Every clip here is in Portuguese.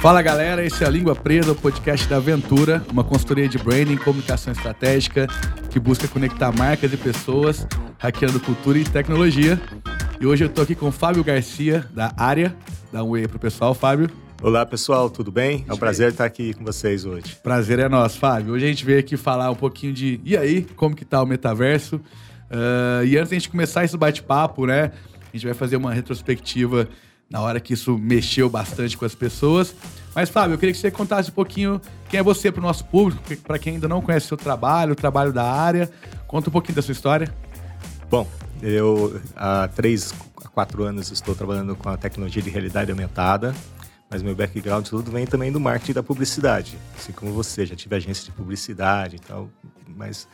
Fala galera, esse é a Língua Presa, o podcast da Aventura, uma consultoria de branding e comunicação estratégica que busca conectar marcas e pessoas, hackeando cultura e tecnologia. E hoje eu tô aqui com o Fábio Garcia, da área. Dá um oi pro pessoal, Fábio. Olá pessoal, tudo bem? É um prazer estar aqui com vocês hoje. Prazer é nosso, Fábio. Hoje a gente veio aqui falar um pouquinho de e aí, como que tá o metaverso? Uh, e antes da gente começar esse bate-papo, né? A gente vai fazer uma retrospectiva na hora que isso mexeu bastante com as pessoas. Mas, Fábio, eu queria que você contasse um pouquinho quem é você para o nosso público, para quem ainda não conhece o seu trabalho, o trabalho da área. Conta um pouquinho da sua história. Bom, eu há três, quatro anos estou trabalhando com a tecnologia de realidade aumentada, mas meu background tudo vem também do marketing da publicidade. Assim como você, já tive agência de publicidade e tal, mas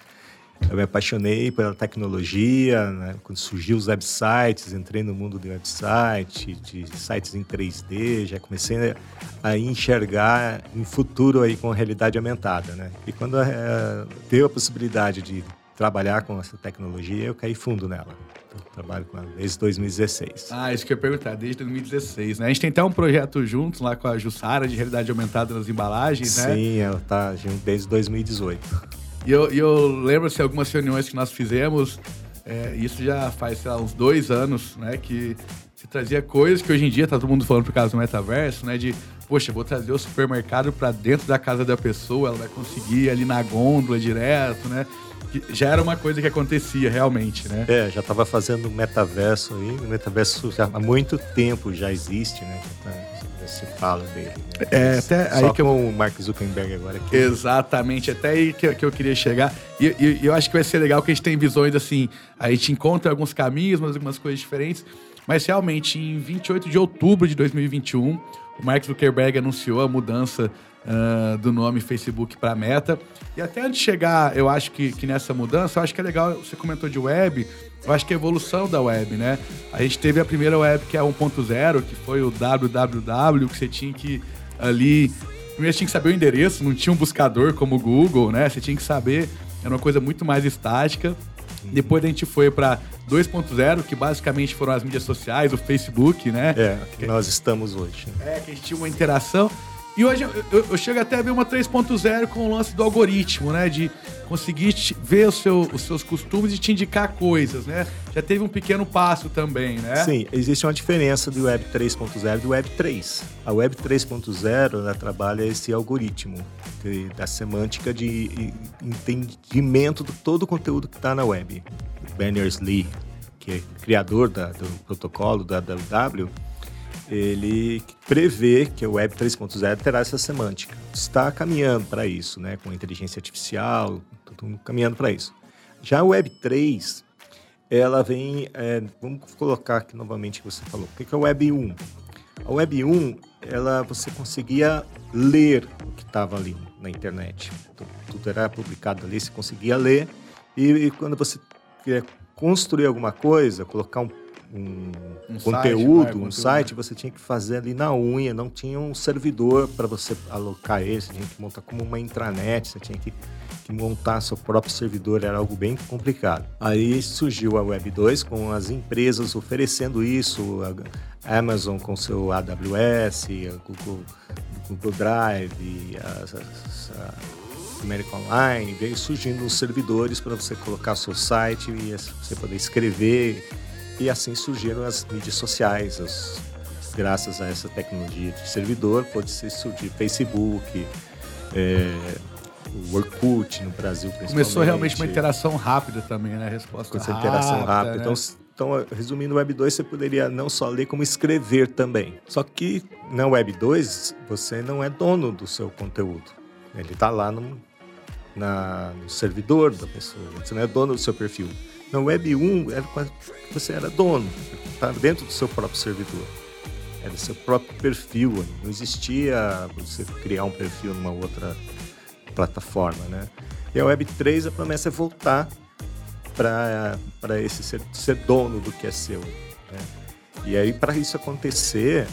eu me apaixonei pela tecnologia, né? quando surgiu os websites, entrei no mundo do website, de sites em 3D, já comecei a enxergar em futuro aí com a realidade aumentada, né? E quando é, deu a possibilidade de trabalhar com essa tecnologia, eu caí fundo nela. Então, trabalho com ela desde 2016. Ah, isso que eu ia perguntar, desde 2016, né? A gente tem até um projeto juntos lá com a Jussara de realidade aumentada nas embalagens, né? Sim, ela tá junto desde 2018. E eu, eu lembro assim, algumas reuniões que nós fizemos, é, isso já faz, sei lá, uns dois anos, né? Que se trazia coisas que hoje em dia tá todo mundo falando por causa do metaverso, né? De, poxa, vou trazer o supermercado para dentro da casa da pessoa, ela vai conseguir ir ali na gôndola direto, né? Já era uma coisa que acontecia realmente, né? É, já estava fazendo metaverso aí. O metaverso já há muito tempo já existe, né? Se fala dele. Né? É, até Só aí que eu... o Mark Zuckerberg agora. Aqui. Exatamente, até aí que, que eu queria chegar. E, e, eu acho que vai ser legal que a gente tem visões assim, a gente encontra alguns caminhos, mas algumas coisas diferentes. Mas realmente, em 28 de outubro de 2021, o Mark Zuckerberg anunciou a mudança uh, do nome Facebook para Meta. E até antes de chegar, eu acho que, que nessa mudança, eu acho que é legal, você comentou de web, eu acho que é a evolução da web, né? A gente teve a primeira web que é 1.0, que foi o www, que você tinha que ali. Primeiro você tinha que saber o endereço, não tinha um buscador como o Google, né? Você tinha que saber, era uma coisa muito mais estática. Depois a gente foi para 2.0, que basicamente foram as mídias sociais, o Facebook, né? É, que nós estamos hoje. É, que a gente tinha uma interação. E hoje eu, eu, eu chego até a ver uma 3.0 com o lance do algoritmo, né? De conseguir ver seu, os seus costumes e te indicar coisas, né? Já teve um pequeno passo também, né? Sim, existe uma diferença do Web 3.0 e do Web 3. A Web 3.0 trabalha esse algoritmo de, da semântica de entendimento de todo o conteúdo que está na web. Berners-Lee, que é criador da, do protocolo da WW, ele prevê que o Web 3.0 terá essa semântica. Está caminhando para isso, né? Com inteligência artificial, tudo caminhando para isso. Já o Web 3, ela vem, é, vamos colocar aqui novamente o que você falou. O que é o Web 1? A Web 1, ela, você conseguia ler o que estava ali na internet. Tudo, tudo, era publicado ali, você conseguia ler. E, e quando você queria construir alguma coisa, colocar um um, um conteúdo, site, um site, você tinha que fazer ali na unha, não tinha um servidor para você alocar ele, você tinha que montar como uma intranet, você tinha que, que, montar seu próprio servidor, era algo bem complicado. Aí surgiu a Web 2 com as empresas oferecendo isso, a Amazon com seu AWS, a Google, Google Drive, a, a, a American Online, veio surgindo os servidores para você colocar seu site e você poder escrever e assim surgiram as mídias sociais, as, graças a essa tecnologia de servidor, pode ser surgir Facebook, é, o Orkut no Brasil principalmente. Começou realmente uma interação rápida também, né? Resposta Com essa interação rápida. Né? Então, então, resumindo, o Web 2 você poderia não só ler, como escrever também. Só que na Web 2 você não é dono do seu conteúdo. Ele está lá no, na, no servidor da pessoa. Você não é dono do seu perfil. Na Web 1, era você era dono, estava tá dentro do seu próprio servidor. Era seu próprio perfil, não existia você criar um perfil numa outra plataforma, né? E a Web 3, a promessa é voltar para esse ser, ser, dono do que é seu. Né? E aí, para isso acontecer,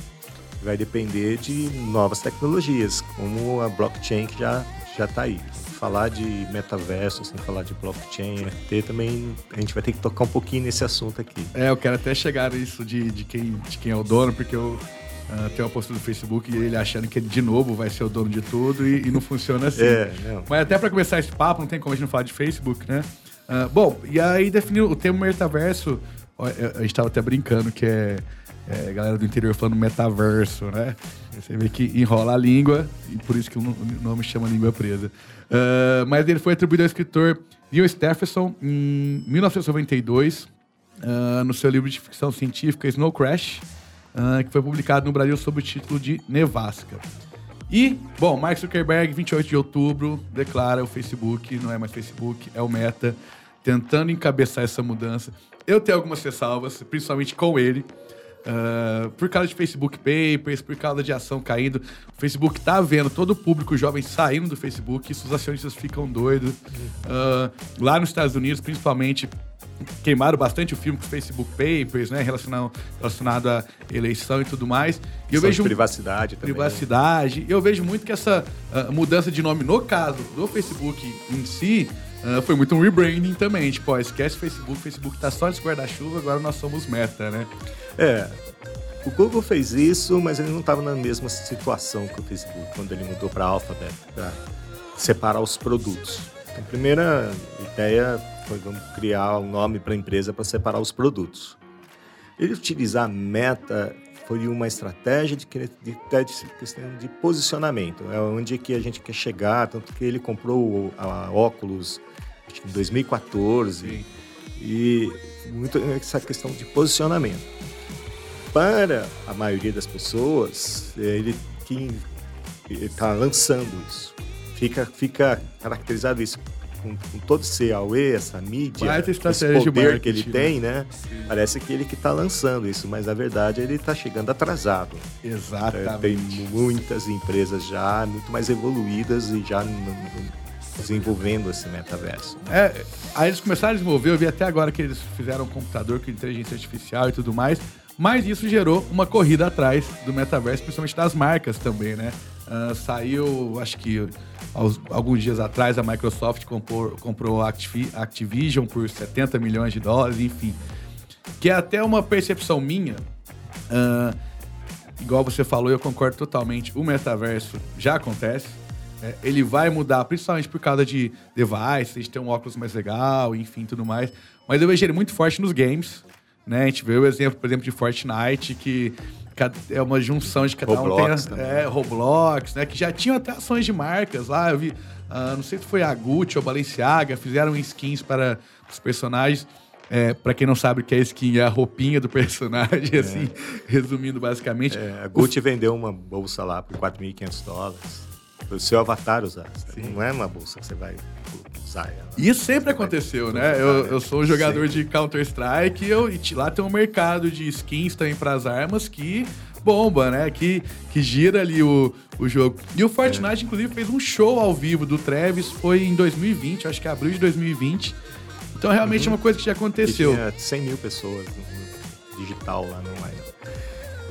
vai depender de novas tecnologias, como a blockchain que já já está aí falar de metaverso, sem falar de blockchain, NFT, também a gente vai ter que tocar um pouquinho nesse assunto aqui. É, eu quero até chegar nisso de, de, quem, de quem é o dono, porque eu, Uh, tem uma postura do Facebook e ele achando que ele de novo vai ser o dono de tudo e, e não funciona assim. É, não. Mas até para começar esse papo, não tem como a gente não falar de Facebook, né? Uh, bom, e aí definiu o termo metaverso. A gente tava até brincando que é, é galera do interior falando metaverso, né? Você vê que enrola a língua e por isso que o nome chama língua presa. Uh, mas ele foi atribuído ao escritor Neil Stephenson em 1992, uh, no seu livro de ficção científica Snow Crash, uh, que foi publicado no Brasil sob o título de Nevasca. E, bom, Mark Zuckerberg, 28 de outubro, declara o Facebook, não é mais Facebook, é o Meta, tentando encabeçar essa mudança. Eu tenho algumas ressalvas, principalmente com ele, Uh, por causa de Facebook Papers, por causa de ação caindo. O Facebook tá vendo todo o público jovem saindo do Facebook, isso os acionistas ficam doidos. Uh, lá nos Estados Unidos, principalmente, queimaram bastante o filme com Facebook Papers, né? Relacionado, relacionado à eleição e tudo mais. E eu vejo privacidade também. Privacidade. E eu vejo muito que essa uh, mudança de nome, no caso do Facebook em si, uh, foi muito um rebranding também. Tipo, ó, esquece o Facebook, o Facebook tá só nesse guarda-chuva, agora nós somos meta, né? É. O Google fez isso, mas ele não estava na mesma situação que o Facebook quando ele mudou para Alphabet, para separar os produtos. A primeira ideia foi vamos criar um nome para a empresa para separar os produtos. Ele utilizar Meta foi uma estratégia de, de, de, questão de posicionamento, é onde que a gente quer chegar, tanto que ele comprou a óculos em 2014 Sim. e muito essa questão de posicionamento para a maioria das pessoas, ele que está lançando isso. Fica, fica caracterizado isso com, com todo esse Aue, essa mídia, esse poder que ele tem, né? Sim. Parece que ele que está lançando isso, mas na verdade ele está chegando atrasado. Exatamente. Tem muitas empresas já muito mais evoluídas e já desenvolvendo esse metaverso. É, aí eles começaram a desenvolver, eu vi até agora que eles fizeram um computador com inteligência artificial e tudo mais, mas isso gerou uma corrida atrás do metaverso, principalmente das marcas também, né? Uh, saiu, acho que aos, alguns dias atrás, a Microsoft comprou, comprou a Activision por 70 milhões de dólares, enfim. Que é até uma percepção minha. Uh, igual você falou, eu concordo totalmente. O metaverso já acontece. É, ele vai mudar, principalmente por causa de devices, de ter um óculos mais legal, enfim, tudo mais. Mas eu vejo ele muito forte nos games. Né? A gente vê o exemplo, por exemplo, de Fortnite, que é uma junção de cada Roblox um tem. É, Roblox, né? Que já tinham até ações de marcas lá. Eu vi, uh, não sei se foi a Gucci ou Balenciaga, fizeram skins para os personagens. É, para quem não sabe o que é skin, é a roupinha do personagem, é. assim, resumindo basicamente. É, a Gucci Os... vendeu uma bolsa lá por 4.500 dólares. O seu avatar usar. Não é uma bolsa que você vai isso sempre aconteceu, né? Eu, eu sou um jogador sempre. de Counter-Strike e, lá tem um mercado de skins também para as armas que bomba, né? Que, que gira ali o, o jogo. E o Fortnite, é. inclusive, fez um show ao vivo do Travis, foi em 2020, acho que é abril de 2020. Então, realmente uhum. é uma coisa que já aconteceu. E tinha 100 mil pessoas no digital lá no online.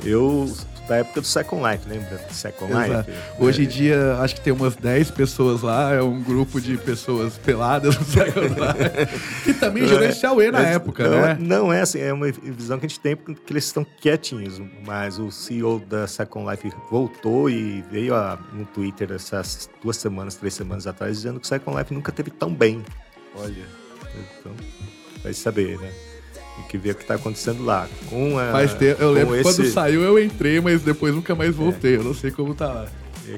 Eu da época do Second Life, lembra? Second Exato. Life. Hoje em dia, acho que tem umas 10 pessoas lá, é um grupo de pessoas peladas no Second Life. que também é, esse Aue na época, não, né? Não é assim, é uma visão que a gente tem porque eles estão quietinhos. Mas o CEO da Second Life voltou e veio a, no Twitter essas duas semanas, três semanas atrás, dizendo que o Second Life nunca teve tão bem. Olha. Então, vai saber, né? Tem que ver o que está acontecendo lá. Com a, Faz tempo, eu lembro esse... quando saiu eu entrei, mas depois nunca mais voltei. É. Eu não sei como tá lá.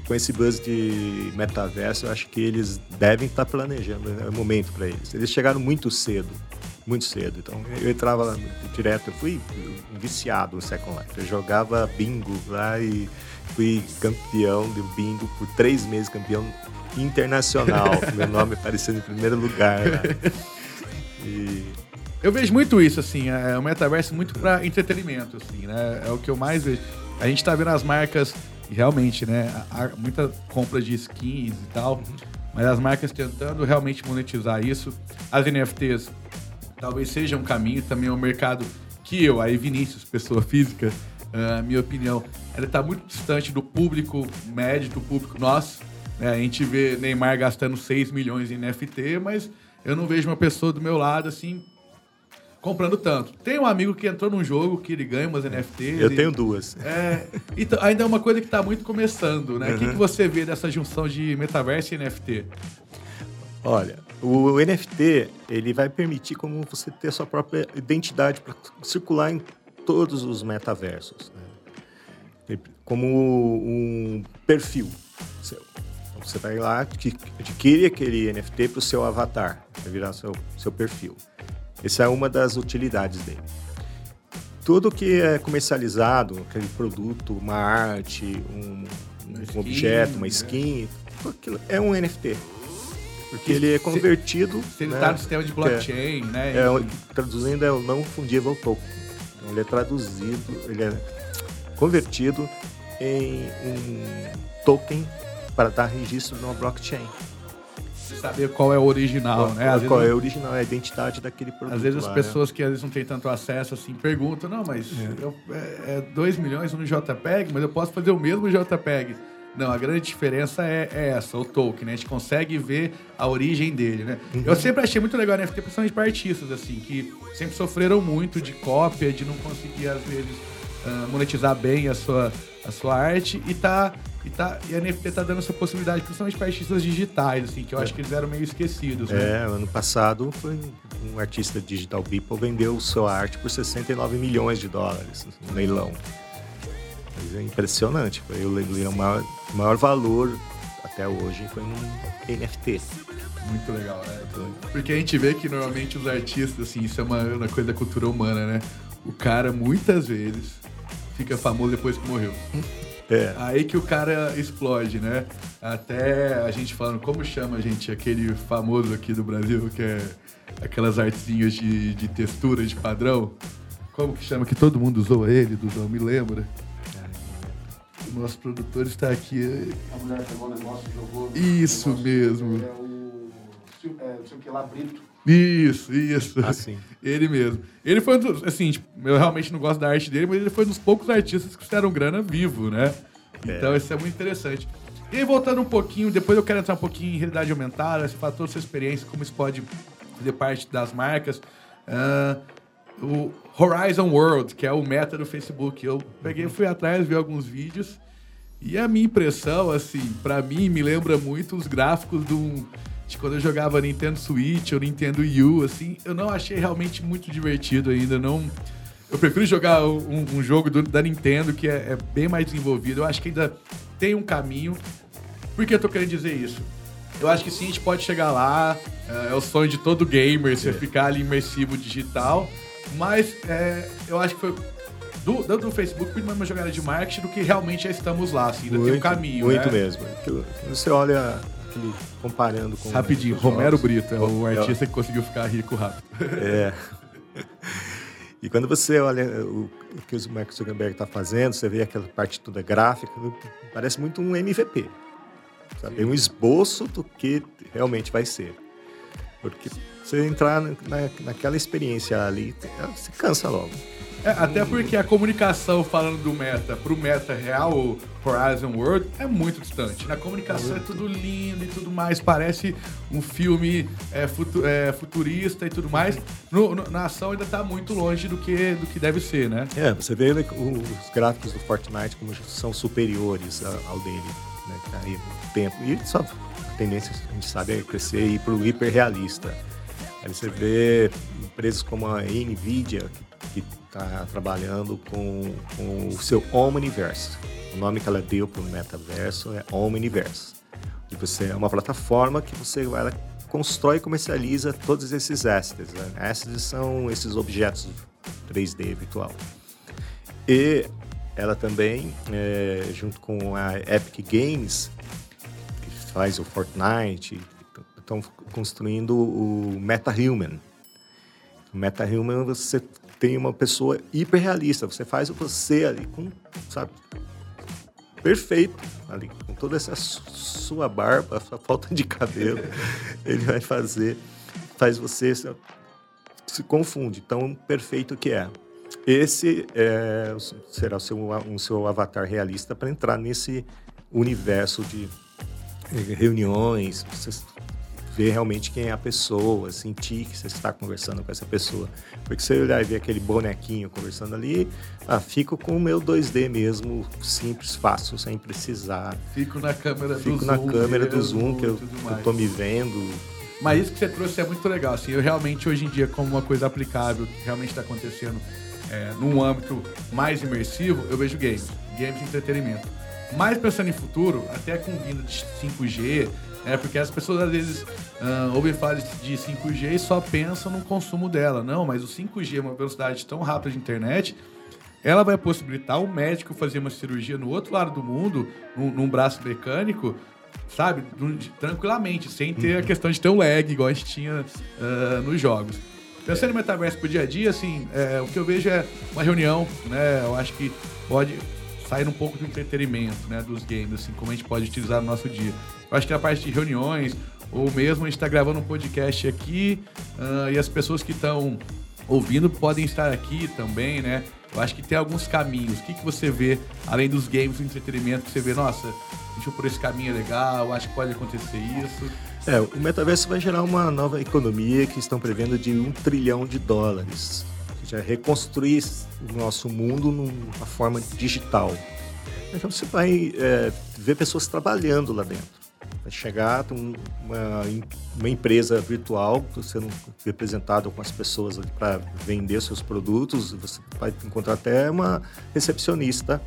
Com esse buzz de metaverso, eu acho que eles devem estar tá planejando, é o momento para eles. Eles chegaram muito cedo, muito cedo. Então eu entrava lá direto, eu fui viciado no Second Life. Eu jogava bingo lá e fui campeão do bingo por três meses, campeão internacional. Meu nome aparecendo em primeiro lugar lá. E eu vejo muito isso, assim, é o metaverso muito para entretenimento, assim, né? É o que eu mais vejo. A gente tá vendo as marcas, realmente, né? Há muita compra de skins e tal, mas as marcas tentando realmente monetizar isso. As NFTs talvez seja um caminho, também é um mercado que eu, aí Vinícius, pessoa física, uh, minha opinião, ela está muito distante do público médio, do público nosso. Né? A gente vê Neymar gastando 6 milhões em NFT, mas eu não vejo uma pessoa do meu lado assim comprando tanto. Tem um amigo que entrou num jogo que ele ganha umas NFTs. Eu e- tenho duas. É, então, ainda é uma coisa que está muito começando, né? O que, que você vê dessa junção de metaverso e NFT? Olha, o NFT ele vai permitir como você ter sua própria identidade para circular em todos os metaversos, né? como um perfil seu. Então, você vai lá, adqui- adquire aquele NFT para o seu avatar, vai virar seu seu perfil. Essa é uma das utilidades dele. Tudo que é comercializado, aquele produto, uma arte, um, um skin, objeto, uma né? skin, aquilo é um NFT. Porque ele é convertido. Se ele né, está no sistema de blockchain, né? é, o- enfim. traduzindo é o não fundível token. Então, ele é traduzido, ele é convertido em um token para dar registro numa blockchain. Saber qual é o original, né? Às qual vezes, é o original, é a identidade daquele produto. Às vezes as lá, né? pessoas que às vezes não têm tanto acesso assim perguntam, não, mas eu- é 2 milhões no JPEG, mas eu posso fazer o mesmo JPEG. Não, a grande diferença é, é essa, o token, né? A gente consegue ver a origem dele, né? Uhum. Eu sempre achei muito legal a NFT, principalmente para artistas, assim, que sempre sofreram muito de cópia, de não conseguir, às vezes, ah, monetizar bem a sua, a sua arte e tá. E, tá, e a NFT tá dando essa possibilidade, principalmente para artistas digitais, assim, que eu acho que eles eram meio esquecidos, né? É, ano passado foi um artista digital Beeple vendeu sua arte por 69 milhões de dólares no leilão. Mas é impressionante, foi o leilão maior, maior valor até hoje foi num NFT. Muito legal, né? Porque a gente vê que normalmente os artistas, assim, isso é uma, uma coisa da cultura humana, né? O cara, muitas vezes, fica famoso depois que morreu. É, Aí que o cara explode, né? Até a gente falando, como chama, gente, aquele famoso aqui do Brasil, que é aquelas artezinhas de, de textura, de padrão. Como que chama? Que todo mundo usou ele, Dudão, me lembra? O nosso produtor está aqui. A mulher pegou o negócio e jogou. Isso negócio. mesmo. É o. É, não sei o que lá, Brito. Isso, isso. assim. Ele mesmo. Ele foi um dos. Assim, tipo, eu realmente não gosto da arte dele, mas ele foi um dos poucos artistas que fizeram grana vivo, né? Então isso é muito interessante. E aí, voltando um pouquinho, depois eu quero entrar um pouquinho em realidade aumentada, você fala toda a sua experiência, como isso pode fazer parte das marcas. Ah, o Horizon World, que é o meta do Facebook. Eu peguei, fui atrás, vi alguns vídeos. E a minha impressão, assim, pra mim, me lembra muito os gráficos do, de quando eu jogava Nintendo Switch ou Nintendo Wii U, assim. Eu não achei realmente muito divertido ainda, não... Eu prefiro jogar um, um jogo do- da Nintendo que é, é bem mais desenvolvido. Eu acho que ainda tem um caminho. Por que eu tô querendo dizer isso? Eu acho que sim, a gente pode chegar lá. É, é o sonho de todo gamer, você ficar ali imersivo digital. Mas é, eu acho que foi do, do, do Facebook muito mais uma jogada de marketing do que realmente já estamos lá. Assim, ainda tem um caminho. Muito né? mesmo. Você olha aquele, comparando com. Rapidinho, Romero Brito é o artista que conseguiu ficar rico rápido. É. E quando você olha o, que o Mark Zuckerberg está fazendo, você vê aquela parte toda gráfica, parece muito um MVP. Sabe? Um esboço do que realmente vai ser. Porque você entrar na, naquela experiência ali, você cansa logo. É, até porque a comunicação falando do meta pro meta real, Horizon World, é muito distante. Na comunicação é tudo lindo e tudo mais, parece um filme é, futu- é, futurista e tudo mais. No- no- na ação ainda tá muito longe do que, do que deve ser, né? É, você vê os gráficos do Fortnite como são superiores ao dele, né? Que tá aí no tempo. E só a tendência, a gente sabe, é crescer e ir para o hiperrealista. Aí você vê empresas como a NVIDIA, que está trabalhando com, com o seu Omniverse. O nome que ela deu para o metaverso é Omniverse. E você é uma plataforma que você lá, constrói e comercializa todos esses assets. Né? Assets são esses objetos 3D virtual. E ela também, é, junto com a Epic Games, que faz o Fortnite, estão construindo o MetaHuman. O MetaHuman você tem uma pessoa hiperrealista, você faz você ali com, sabe, perfeito ali, com toda essa su- sua barba, sua falta de cabelo, ele vai fazer, faz você se, se confunde, tão perfeito que é. Esse é, será o seu, um seu avatar realista para entrar nesse universo de eh, reuniões, ver realmente quem é a pessoa, sentir que você está conversando com essa pessoa. Porque você olhar e ver aquele bonequinho conversando ali, ah, fico com o meu 2D mesmo, simples, fácil, sem precisar. Fico na câmera fico do Fico na zoom câmera do zoom, que eu, mais. tô me vendo. Mas isso que você trouxe é muito legal. Assim, eu realmente, hoje em dia, como uma coisa aplicável, que realmente está acontecendo é, num âmbito mais imersivo, eu vejo games. Games de entretenimento. Mas pensando em futuro, até com vinda de 5G, é, porque as pessoas às vezes ah, ouvem falar de 5G e só pensam no consumo dela. Não, mas o 5G é uma velocidade tão rápida de internet, ela vai possibilitar o médico fazer uma cirurgia no outro lado do mundo, num, num braço mecânico, sabe? Tranquilamente, sem ter a questão de ter um lag, igual a gente tinha ah, nos jogos. Pensando em metaverso pro dia a dia, assim, é, o que eu vejo é uma reunião, né? Eu acho que pode sair um pouco do entretenimento, né? Dos games, assim, como a gente pode utilizar no nosso dia. Eu acho que a parte de reuniões, ou mesmo a gente está gravando um podcast aqui, ah, e as pessoas que estão ouvindo podem estar aqui também, né? Eu acho que tem alguns caminhos. O que, que você vê, além dos games, do entretenimento, que você vê, nossa, deixa eu por esse caminho é legal, acho que pode acontecer isso. É, o metaverso vai gerar uma nova economia que estão prevendo de um trilhão de dólares. Já reconstruir o nosso mundo numa forma digital. Então você vai é, ver pessoas trabalhando lá dentro. Vai chegar um- uma, uma empresa virtual, sendo representado com as pessoas para vender seus produtos. Você vai encontrar até uma recepcionista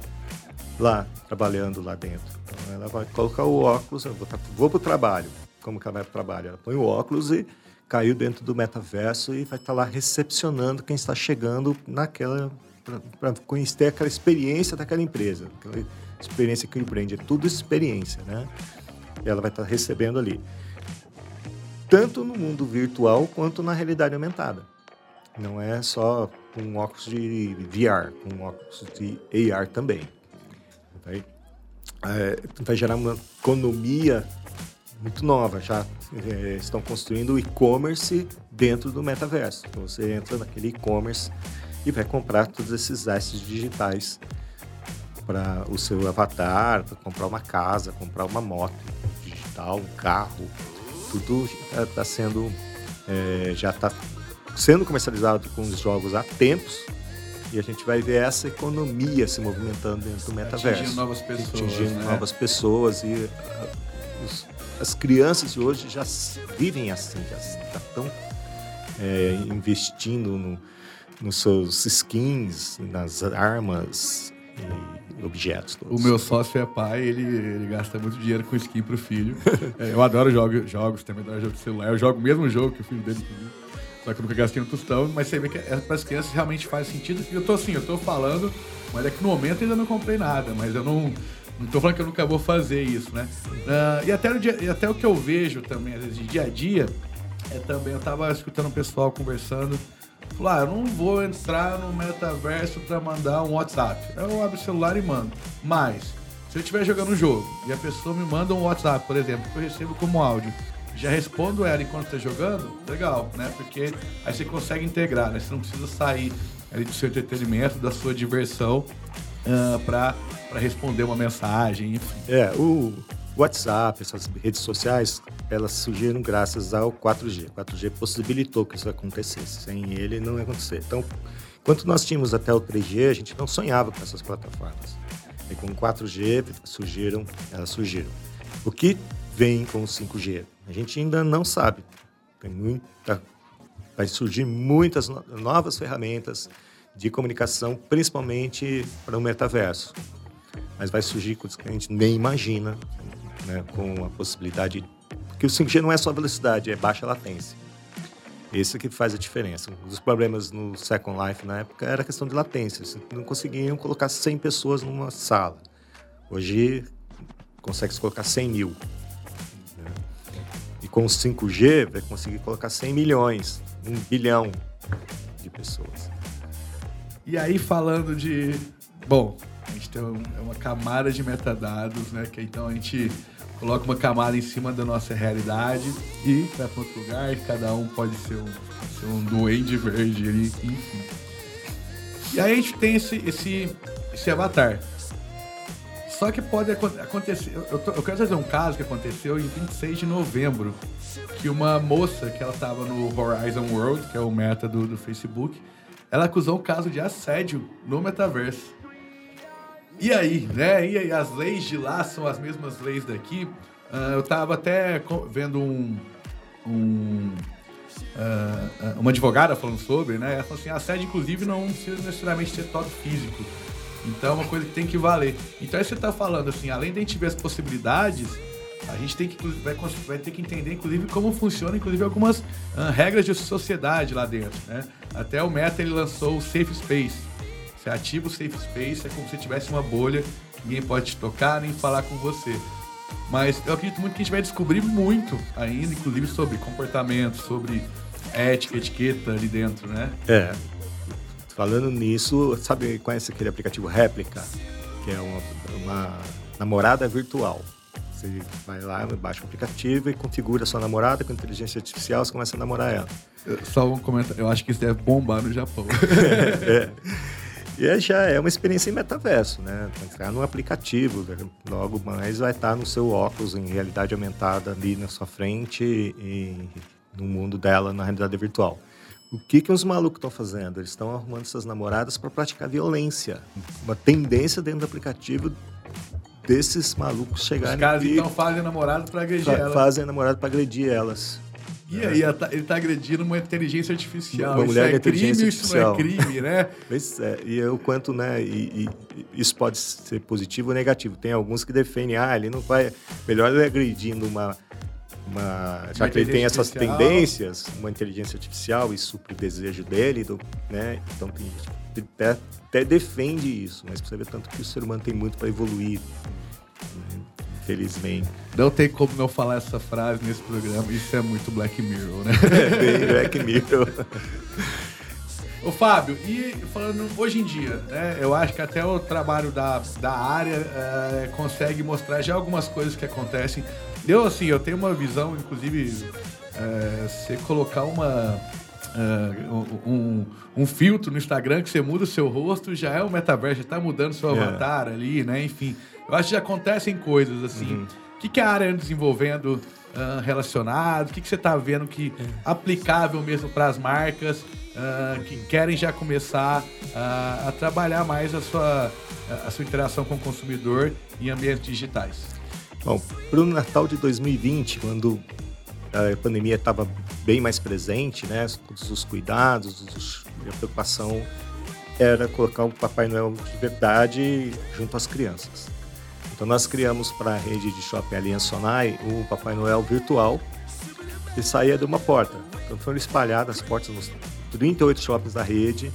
lá, trabalhando lá dentro. Então, ela vai colocar o óculos, eu vou, tá- vou para o trabalho. Como que ela vai para o trabalho? Ela põe o óculos e caiu dentro do metaverso e vai estar lá recepcionando quem está chegando naquela para conhecer aquela experiência daquela empresa, aquela experiência que o brand é tudo experiência, né? Ela vai estar recebendo ali, tanto no mundo virtual quanto na realidade aumentada. Não é só com óculos de VR, com óculos de AR também. Vai, é, vai gerar uma economia muito nova. Já é, estão construindo o e-commerce dentro do metaverso. Então você entra naquele e-commerce e vai comprar todos esses assets digitais para o seu avatar, para comprar uma casa, comprar uma moto digital, um carro. Tudo está sendo é, já está sendo comercializado com os jogos há tempos e a gente vai ver essa economia se movimentando dentro do metaverso. Atingindo novas pessoas, Atingindo né? novas pessoas e as crianças de hoje já vivem assim, já estão investindo no- nos seus skins, nas armas e objetos O todos. meu sócio é pai, ele, ele gasta muito dinheiro com skin pro filho. É, eu adoro jogo, jogos, também adoro jogo de celular. Eu jogo o mesmo jogo que o filho dele, inclusive. Só que eu nunca gastei no tostão, mas você vê que para as crianças realmente faz sentido. E eu tô assim, eu tô falando, mas é que no momento ainda não comprei nada, mas eu não. Não tô falando que eu nunca vou fazer isso, né? Ah, e, até no dia- e até o que eu vejo também, às vezes, de dia a dia, é também, eu tava escutando um pessoal conversando. Falou, ah, eu não vou entrar no metaverso pra mandar um WhatsApp. Eu abro o celular e mando. Mas, se eu estiver jogando um jogo e a pessoa me manda um WhatsApp, por exemplo, que eu recebo como áudio, já respondo ela enquanto tá jogando, legal, né? Porque aí você consegue integrar, né? Você não precisa sair ali do seu entretenimento, da sua diversão, ah, pra, pra responder uma mensagem, enfim. É, o WhatsApp, essas redes sociais, elas surgiram graças ao 4G. O 4G possibilitou que isso acontecesse. Sem ele, não ia acontecer. Então, enquanto nós tínhamos até o 3G, a gente não sonhava com essas plataformas. E com o 4G surgiram, elas surgiram. O que vem com o 5G? A gente ainda não sabe. Tem muita, vai surgir muitas no- novas ferramentas de comunicação, principalmente para o metaverso mas vai surgir coisas que a gente nem imagina, né, com a possibilidade. Porque o 5G não é só velocidade, é baixa latência. Esse que faz a diferença. Um dos problemas no Second Life na época era a questão de latência. Você não conseguiam colocar 100 pessoas numa sala. Hoje consegue se colocar 100 mil. né? E com o 5G vai conseguir colocar 100 milhões, um bilhão de pessoas. E aí, falando de. Bom, a gente tem é uma camada de metadados, né? Que então a gente coloca uma camada em cima da nossa realidade e vai para outro lugar. Cada um pode ser um, ser um duende verde ali, enfim. E aí a gente tem esse, esse, esse avatar. Só que pode acon- acontecer. Eu, tô- eu quero trazer um caso que aconteceu em 26 de novembro. Que uma moça que ela tava no Horizon World, que é o meta do, do Facebook, ela acusou um caso de assédio no metaverso. E aí, né? E aí, as leis de lá são as mesmas leis daqui. Ah, eu tava até vendo um. um ah, uma advogada falando sobre, né? Ela falou assim: assédio, inclusive, não precisa necessariamente ser toque físico. Então é uma coisa que tem que valer. Então aí você tá falando assim, além de a gente ver as possibilidades, a gente tem que, vai, vai ter que entender, inclusive, como funciona, inclusive, algumas ah, regras de sociedade lá dentro, né? Até o Meta, ele lançou o Safe Space. Você ativa o Safe Space, é como se tivesse uma bolha, ninguém pode te tocar, nem falar com você. Mas eu acredito muito que a gente vai descobrir muito ainda, inclusive, sobre comportamento, sobre ética, etiqueta ali dentro, né? É. Falando nisso, sabe, conhece aquele aplicativo Réplica? Que é uma, uma namorada virtual. Você vai lá, baixa o aplicativo e configura a sua namorada com inteligência artificial, você começa a namorar ela. Eu- Só um comentário, eu acho que isso deve bombar no Japão. É. E aí já é uma experiência em metaverso, né? Estar no aplicativo, né? logo mais vai estar no seu óculos em realidade aumentada ali na sua frente e no mundo dela na realidade virtual. O que que os malucos estão fazendo? Eles estão arrumando essas namoradas para praticar violência. Uma tendência dentro do aplicativo desses malucos Os chegarem caras e então fazem namorado pra agredir fa- ela. fazem a namorada para agredir elas. E aí, tá- ele tá agredindo uma inteligência artificial. Uma isso mulher é com crime inteligência ou isso não é artificial. crime, né? É, e o quanto, né, e, e isso pode ser positivo ou negativo. Tem alguns que defendem, ah, ele não vai, melhor ele agredindo uma, uma já Uma que ele tem essas artificial. tendências, uma inteligência artificial e supre o desejo dele, do, né, então tem gente que até, até defende isso, mas você vê tanto que o ser humano tem muito para evoluir, né, infelizmente. Não tem como não falar essa frase nesse programa. Isso é muito Black Mirror, né? É bem Black Mirror. Ô Fábio, e falando hoje em dia, né? Eu acho que até o trabalho da, da área eh, consegue mostrar já algumas coisas que acontecem. Eu, assim, eu tenho uma visão, inclusive, eh, você colocar uma. eh, um, um filtro no Instagram que você muda o seu rosto, já é o metaverso, já tá mudando seu É. avatar ali, né? Enfim, eu acho que já acontecem coisas assim. O que, que a área anda desenvolvendo ah, relacionado? O que, que você está vendo que aplicável mesmo para as marcas ah, que querem já começar a trabalhar mais a sua, a sua interação com o consumidor em ambientes digitais? Bom, para o Natal de 2020, quando a pandemia estava bem mais presente, né, todos os cuidados, os- a preocupação era colocar o Papai Noel de verdade junto às crianças. Então nós criamos para a rede de shopping Aliança Sonai o Papai Noel virtual que saía de uma porta. Então foram espalhadas as portas nos 38 shoppings da rede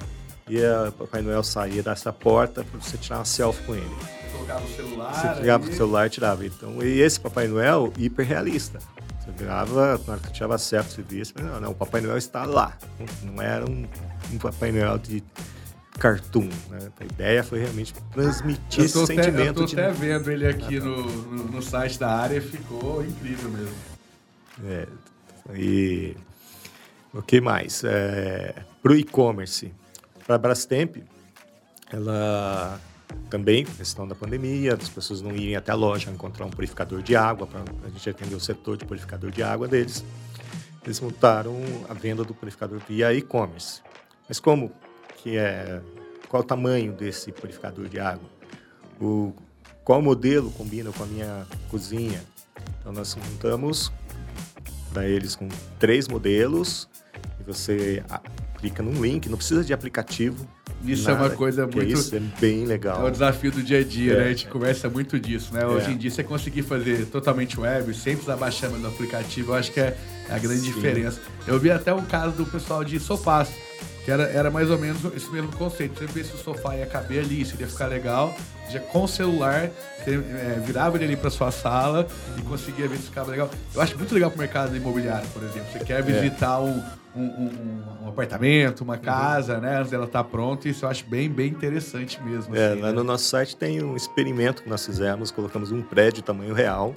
e o Papai Noel saía dessa porta para você tirar uma selfie com ele. Colocava o celular. Você pegava ali. o celular e tirava. Então, e esse Papai Noel hiperrealista. Você virava, na hora que tirava selfie, você via, falava, não, não, o Papai Noel está lá. Não era um, um Papai Noel de cartoon. Né? A ideia foi realmente transmitir Eu esse tô, até, eu sentimento tô de. até vendo ele aqui no, no, no site da área, ficou incrível mesmo. É, e o que mais? É, para o e-commerce, para a Brastemp, ela também, questão da pandemia, das pessoas não irem até a loja encontrar um purificador de água, para a gente atender o setor de purificador de água deles, eles montaram a venda do purificador via e-commerce. Mas como que é, qual o tamanho desse purificador de água? O, qual modelo combina com a minha cozinha? Então nós montamos para eles com três modelos e você a- clica num link, não precisa de aplicativo. Isso é uma coisa muito- Isso é bem É legal. o desafio do dia a dia, É, né? A gente é. conversa muito disso, né? Hoje em dia, você conseguir fazer totalmente web, sem precisar baixar mais no aplicativo, eu acho que é a grande Sim. diferença. Eu vi até um caso do pessoal de sofás, que era, era mais ou menos esse mesmo conceito. Você vê se o sofá ia caber ali, se ia ficar legal. Já com o celular, você é, virava ele ali para sua sala e conseguia ver se ficava legal. Eu acho muito legal pro mercado imobiliário, por exemplo. Você É. quer visitar um, um, um- um apartamento, uma casa, né? Antes dela estar pronta, isso eu acho bem, bem interessante mesmo. É, assim, lá né? no nosso site tem um experimento que nós fizemos, colocamos um prédio tamanho real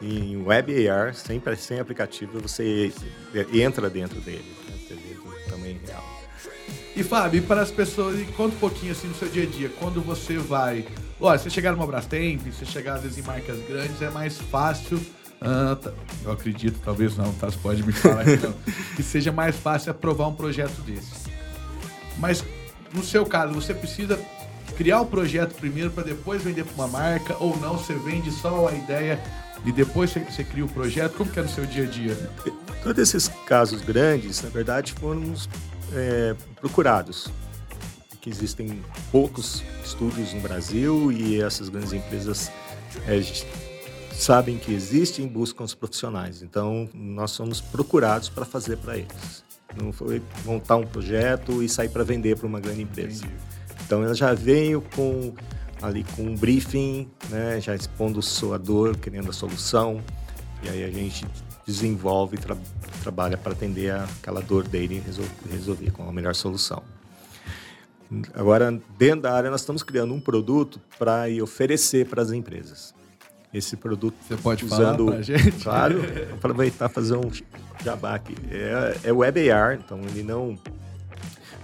em web AR, sem, sem aplicativo, você entra dentro dele, né? você vê o tamanho real. E Fábio, para as pessoas, e conta um pouquinho assim no seu dia a dia, quando você vai Olha, você chegar numa Brastemp, você chegar às vezes em marcas grandes, é mais fácil. Tá- eu acredito, talvez não, tá? Você pode me falar que não. que seja mais fácil aprovar um projeto desse. Mas no seu caso, você precisa criar o projeto primeiro para depois vender para uma marca ou não? Você vende só a ideia e depois você, você cria o projeto? Como que é no seu dia a dia? Todos esses casos grandes, na verdade, foram é, procurados. Que existem poucos estúdios no Brasil e essas grandes empresas é, sabem que existem e buscam os profissionais. Então, nós somos procurados para fazer para eles. Não foi montar um projeto e sair para vender para uma grande empresa. Então, ela já veio com ali com um briefing, né, já expondo sua dor, querendo a solução, e aí a gente desenvolve e tra- trabalha para atender a- aquela dor dele e resol- resolver com a melhor solução. Agora, dentro da área, nós estamos criando um produto para oferecer para as empresas. Esse produto Você pode falar pra gente? Claro, vou aproveitar e fazer um jabá aqui. É, é web AR, então ele não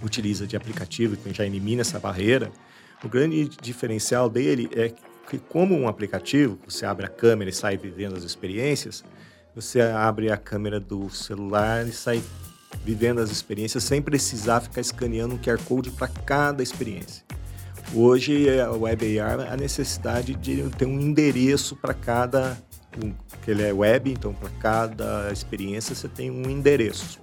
utiliza de aplicativo, que já elimina essa barreira. O grande diferencial dele é que, como um aplicativo, você abre a câmera e sai vivendo as experiências, você abre a câmera do celular e sai vivendo as experiências sem precisar ficar escaneando um QR Code para cada experiência. Hoje, é, a Web AR, a necessidade de ter um endereço para cada, um, ele é web, então para cada experiência você tem um endereço.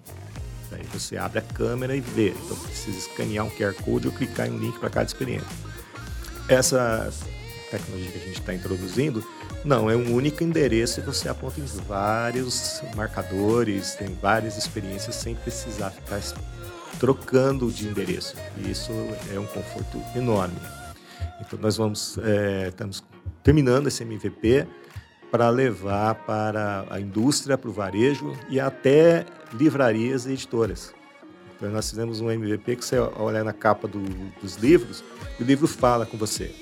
Daí você abre a câmera e vê. Então precisa escanear um QR Code ou clicar em um link para cada experiência. Essa tecnologia que a gente está introduzindo, não, é um único endereço e você aponta em vários marcadores, tem várias experiências sem precisar ficar trocando de endereço. E isso é um conforto enorme. Então nós vamos, é, estamos terminando esse MVP para levar para a indústria, para o varejo e até livrarias e editoras. Então, nós fizemos um MVP que você olha na capa do- dos livros e o livro fala com você.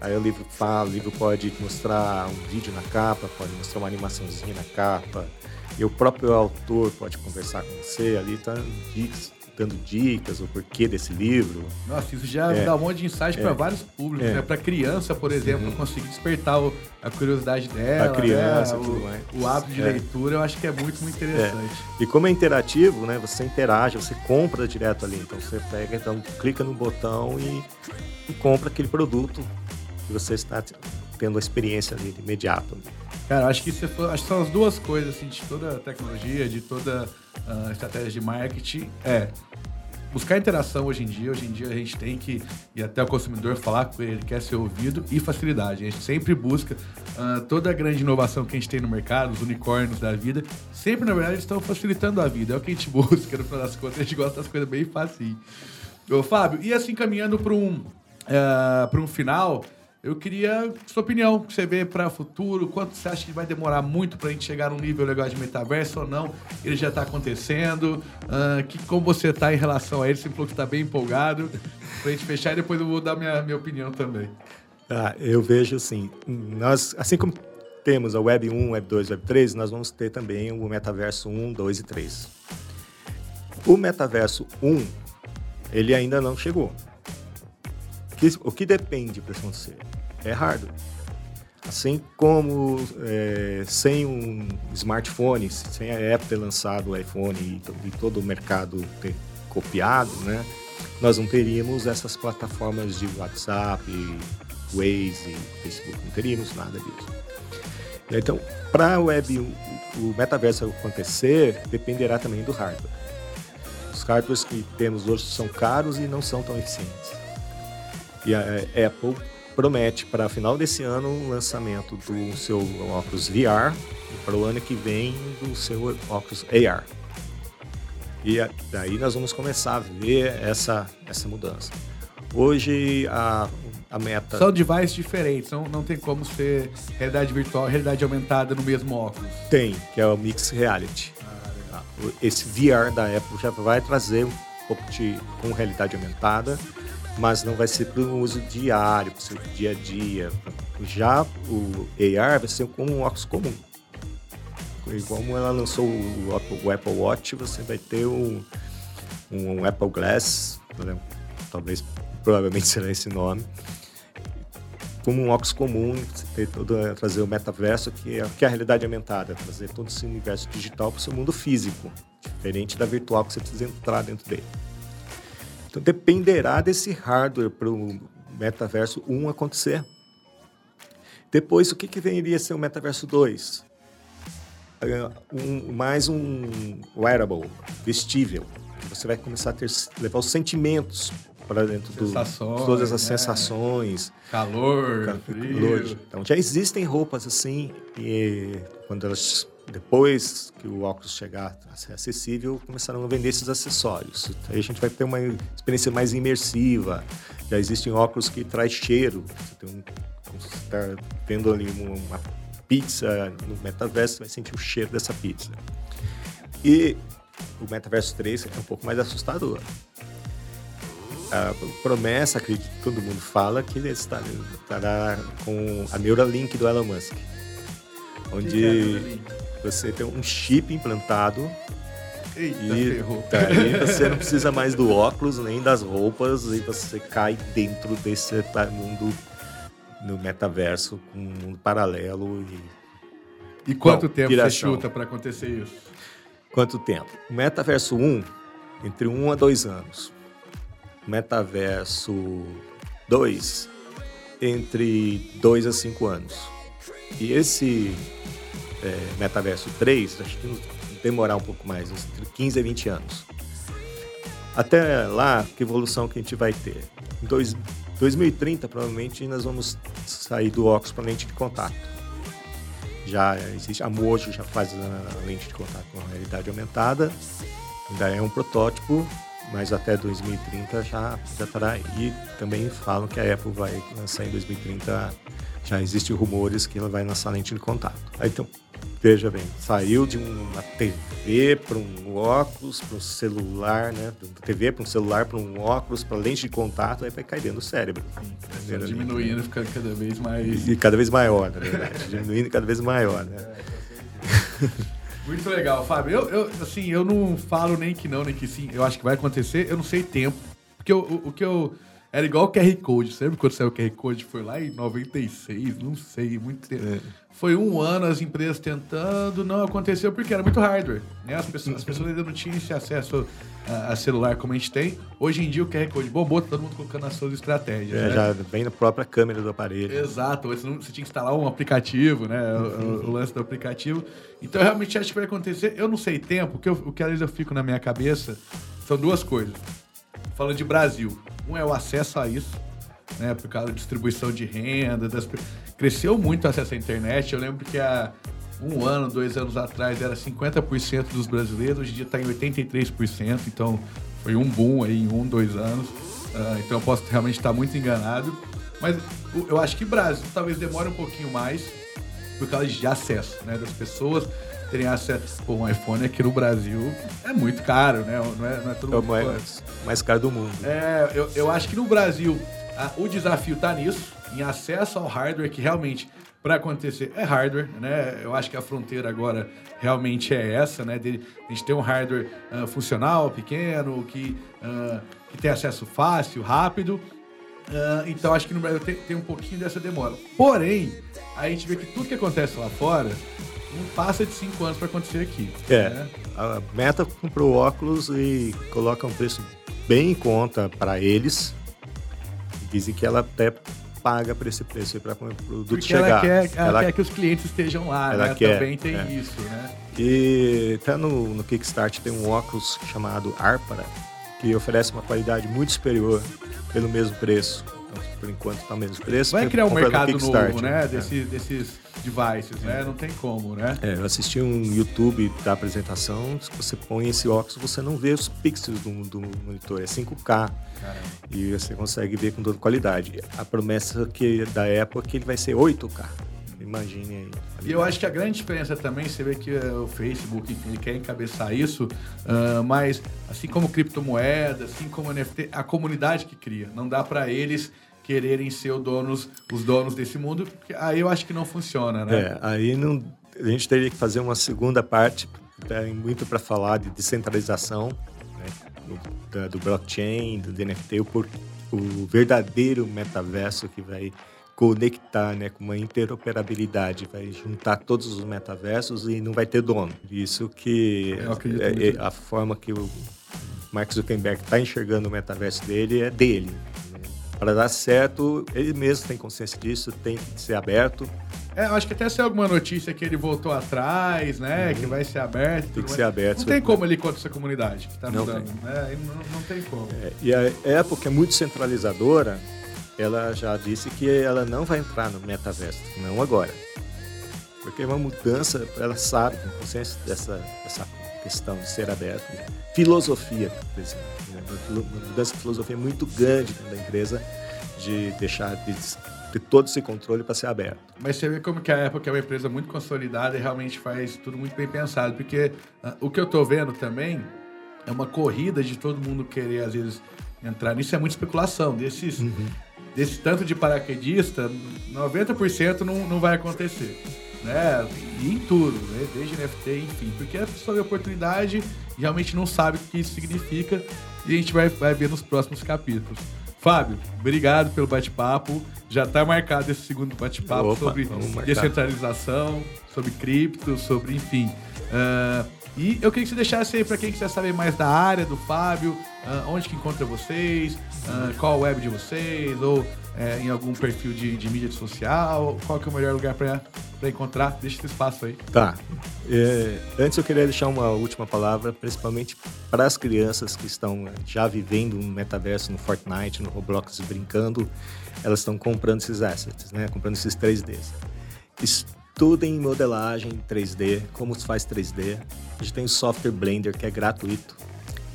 Aí o livro fala, o livro pode mostrar um vídeo na capa, pode mostrar uma animaçãozinha na capa, e o próprio autor pode conversar com você ali, tá dicas, dando dicas, o porquê desse livro. Nossa, isso já É. dá um monte de insight para É. vários públicos, É. Né? Para criança, por exemplo, conseguir despertar o- a curiosidade dela, A criança, né? tudo o, mais. o hábito de É. leitura, eu acho que é muito, muito interessante. E como é interativo, né? Você interage, você compra direto ali. Então você pega, então clica no botão e, e compra aquele produto que você está tendo a experiência ali de imediato. Cara, acho que isso é- acho que são as duas coisas, assim, de toda a tecnologia, de toda a estratégia de marketing. É buscar interação hoje em dia. Hoje em dia a gente tem que ir até o consumidor falar com ele, ele quer ser ouvido e facilidade. A gente sempre busca ah, toda a grande inovação que a gente tem no mercado, os unicórnios da vida, sempre, na verdade, estão facilitando a vida. É o que a gente busca, no final das contas, a gente gosta das coisas bem fácil. Ô, Fábio, e assim, caminhando para um, ah, pra um final, eu queria sua opinião, que você vê para o futuro, quanto você acha que vai demorar muito para a gente chegar num nível legal de metaverso ou não? Ele já está acontecendo? Ah, que, como você está em relação a ele? Você falou que está bem empolgado. Para a gente fechar e depois eu vou dar minha, minha opinião também. Ah, eu vejo assim, nós, assim como temos a Web 1, Web 2, Web 3, nós vamos ter também o Metaverso 1, 2 e 3. O Metaverso 1, ele ainda não chegou. O que, depende para acontecer? É hardware. Assim como é, sem um smartphone, sem a Apple ter lançado o iPhone e, e todo o mercado ter copiado, né? nós não teríamos essas plataformas de WhatsApp, Waze, Facebook, não teríamos nada disso. Então, para o web, o, metaverso acontecer, dependerá também do hardware. Os hardwares que temos hoje são caros e não são tão eficientes. E a a Apple promete para final desse ano o lançamento do seu óculos VR e para o ano que vem do seu óculos AR. E daí nós vamos começar a ver essa, essa mudança. Hoje a, a meta. São devices diferentes, não, não tem como ser realidade virtual, realidade aumentada no mesmo óculos. Tem, que é o Mixed Reality. O- Esse VR da Apple já vai trazer um pouco de com realidade aumentada, mas não vai ser para o uso diário, para o seu dia a dia. Já o AR vai ser como um óculos comum. E como ela lançou o Apple, o Apple Watch, você vai ter um, um Apple Glass, né? talvez, provavelmente será esse nome, como um óculos comum, todo, trazer o metaverso, que é, que é a realidade aumentada, trazer todo esse universo digital para o seu mundo físico, diferente da virtual que você precisa entrar dentro dele. Então dependerá desse hardware para o metaverso 1 acontecer. Depois, o que, que viria a ser o metaverso 2? É, um, mais um wearable, vestível. Você vai começar a ter, levar os sentimentos para dentro do todas as né? sensações, calor, frio. Então já existem roupas assim e quando elas depois que o óculos chegar a ser acessível, começaram a vender esses acessórios. Aí a gente vai ter uma experiência mais imersiva. Já existem óculos que traz cheiro. Você está vendo ali uma pizza no metaverso, você vai sentir o cheiro dessa pizza. E o metaverso 3 é um pouco mais assustador a promessa, acredito que todo mundo fala, que ele estará com a Neuralink do Elon Musk. Onde você tem um chip implantado Eita, e daí você não precisa mais do óculos nem das roupas e você cai dentro desse mundo no metaverso com um mundo paralelo e e quanto Bom, tempo piração. você chuta para acontecer isso? Quanto tempo? Metaverso 1 entre 1 a 2 anos. Metaverso 2 entre 2 a 5 anos. E esse é, Metaverso 3, acho que demorar um pouco mais, entre 15 a 20 anos. Até lá, que evolução que a gente vai ter? Em dois, 2030, provavelmente, nós vamos sair do óculos para lente de contato. Já existe, a Mojo já faz a lente de contato com a realidade aumentada, ainda é um protótipo, mas até 2030 já, já estará. E também falam que a Apple vai lançar em 2030, já existem rumores que ela vai lançar lente de contato. Aí, então, veja bem, saiu de uma TV para um óculos, para um celular, né? Da TV para um celular, para um óculos, para lente de contato, aí vai cair dentro do cérebro. Sim, diminuindo, ficando cada vez mais. E cada vez maior, na verdade. diminuindo cada vez maior, né? É. Muito legal, Fábio. Eu, eu, assim, eu não falo nem que não, nem que sim. Eu acho que vai acontecer. Eu não sei tempo. Porque eu, o, o que eu. Era igual o QR Code. Sempre quando saiu o QR Code foi lá em 96, não sei, muito tempo. É. Foi um ano as empresas tentando, não aconteceu porque era muito hardware. Né? As, pessoas, as pessoas ainda não tinham esse acesso a, a, celular como a gente tem. Hoje em dia o QR Code bombou, todo mundo colocando as suas estratégias. É, né? já vem na própria câmera do aparelho. Exato, você, não, você tinha que instalar um aplicativo, né? O, o, lance do aplicativo. Então eu realmente acho que vai acontecer. Eu não sei tempo, que eu, o que às vezes eu fico na minha cabeça são duas coisas. Falando de Brasil. Um é o acesso a isso né, por causa da distribuição de renda, das... cresceu muito o acesso à internet. Eu lembro que há um ano, dois anos atrás era 50% dos brasileiros, hoje em dia está em 83%, então foi um boom aí em um, dois anos. Uh, então eu posso realmente estar muito enganado. Mas eu acho que Brasil talvez demore um pouquinho mais por causa de acesso, né? Das pessoas terem acesso. Pô, um iPhone aqui no Brasil é muito caro, né? Não é, não é todo mundo. É o mais, mais caro do mundo. É, eu, eu acho que no Brasil ah, o desafio está nisso, em acesso ao hardware, que realmente, para acontecer, é hardware, né? Eu acho que a fronteira agora realmente é essa, né? De, a gente tem um hardware uh, funcional, pequeno, que, uh, que tem acesso fácil, rápido. Uh, então, acho que no Brasil tem, tem um pouquinho dessa demora. Porém, a gente vê que tudo que acontece lá fora não passa de cinco anos para acontecer aqui. É. Né? A Meta comprou óculos e coloca um preço bem em conta para eles, Dizem que ela até paga por esse preço para o produto Porque chegar. Ela quer, ela, ela quer que os clientes estejam lá, ela né? Quer, Também tem é. isso, né? E até no, no Kickstart tem um óculos chamado Arpara, que oferece uma qualidade muito superior pelo mesmo preço. Então, por enquanto está mesmo preço. Vai criar um mercado novo, né? É. Desse, desses devices, né? Não tem como, né? É, eu assisti um YouTube da apresentação, se você põe esse óculos, você não vê os pixels do, do monitor, é 5K. Caramba. E você consegue ver com toda qualidade. A promessa que da Apple é que ele vai ser 8K. Imagine aí. E eu acho que a grande diferença também, você vê que o Facebook, ele quer encabeçar isso, uh, mas assim como criptomoeda, assim como NFT, a comunidade que cria. Não dá para eles quererem ser donos, os donos desse mundo, aí eu acho que não funciona, né? É, aí não, a gente teria que fazer uma segunda parte, tem muito para falar de descentralização, né, do, do, blockchain, do NFT, o, o verdadeiro metaverso que vai conectar, né, com uma interoperabilidade, vai juntar todos os metaversos e não vai ter dono. Isso que é, é, a forma que o Mark Zuckerberg está enxergando o metaverso dele é dele. Para dar certo, ele mesmo tem consciência disso, tem que ser aberto. É, acho que até saiu alguma notícia que ele voltou atrás, né? Uhum. Que vai ser aberto. Tem que ser aberto. Não tem como ele contra essa comunidade que está mudando. Tem. Né? Não, não tem como. É, e a época é muito centralizadora, ela já disse que ela não vai entrar no metaverso, não agora. Porque é uma mudança, ela sabe, tem consciência dessa, dessa questão de ser aberto. Filosofia, por exemplo. Uma mudança de filosofia muito grande dentro da empresa de deixar de ter todo esse controle para ser aberto. Mas você vê como que a Apple é uma empresa muito consolidada e realmente faz tudo muito bem pensado. Porque uh, o que eu estou vendo também é uma corrida de todo mundo querer, às vezes, entrar nisso. É muita especulação. Desses uhum desse tanto de paraquedista, 90% não, não vai acontecer. Né? E em tudo, né? desde NFT, enfim, porque a pessoa vê oportunidade e realmente não sabe o que isso significa e a gente vai, vai ver nos próximos capítulos. Fábio, obrigado pelo bate-papo. Já está marcado esse segundo bate-papo sobre descentralização, sobre cripto, sobre, enfim. Uh, e eu queria que você deixasse aí para quem quiser saber mais da área do Fábio, uh, onde que encontra vocês, uh, qual a web de vocês, ou é, em algum perfil de, de, mídia social, qual que é o melhor lugar para encontrar? Deixa esse espaço aí. Tá. É, antes eu queria deixar uma última palavra, principalmente para as crianças que estão já vivendo um metaverso no Fortnite, no Roblox, brincando, elas estão comprando esses assets, né? Comprando esses 3Ds tudo em modelagem 3D, como se faz 3D. A gente tem o software Blender, que é gratuito.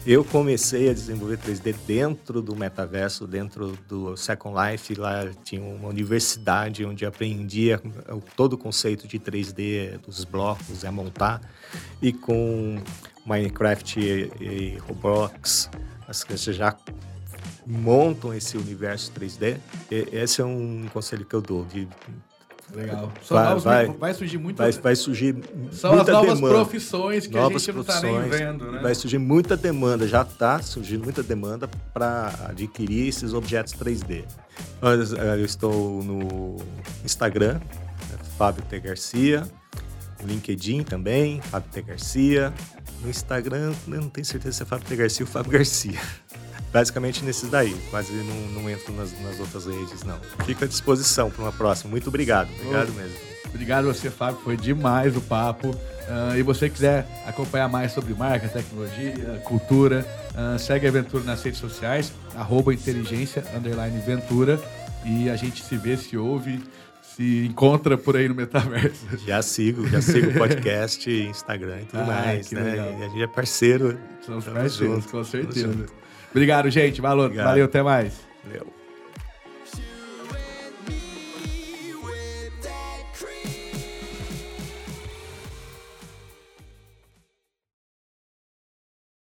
Eu comecei a desenvolver 3D dentro do metaverso, dentro do Second Life. Lá tinha uma universidade onde aprendia todo o conceito de 3D, dos blocos, a montar. E com Minecraft e, e Roblox, as crianças já montam esse universo 3D. E esse é um conselho que eu dou, de Legal. vai, vai, vai, surgir muita... Vai, vai surgir São muita as novas demanda. profissões que novas a gente não está nem vendo, né? Vai surgir muita demanda, já está surgindo muita demanda para adquirir esses objetos 3D. Eu estou no Instagram, Fábio T. Garcia, no LinkedIn também, Fábio T. Garcia. No Instagram, eu não tenho certeza se é Fábio T. Garcia ou Fábio Garcia basicamente nesses daí. Quase não, não entro nas, nas outras redes, não. Fico à disposição para uma próxima. Muito obrigado. Obrigado mesmo. Obrigado a você, Fábio. Foi demais o papo. Uh, e você quiser acompanhar mais sobre marca, tecnologia, cultura, uh, segue a Ventura nas redes sociais, arroba inteligência, underline Ventura. E a gente se vê, se ouve, se encontra por aí no metaverso. Já sigo, já sigo o podcast, Instagram e tudo ah, mais. Né? E a gente é parceiro. Somos parceiros, com certeza. Obrigado, gente. Valeu, Obrigado. valeu até mais. Valeu.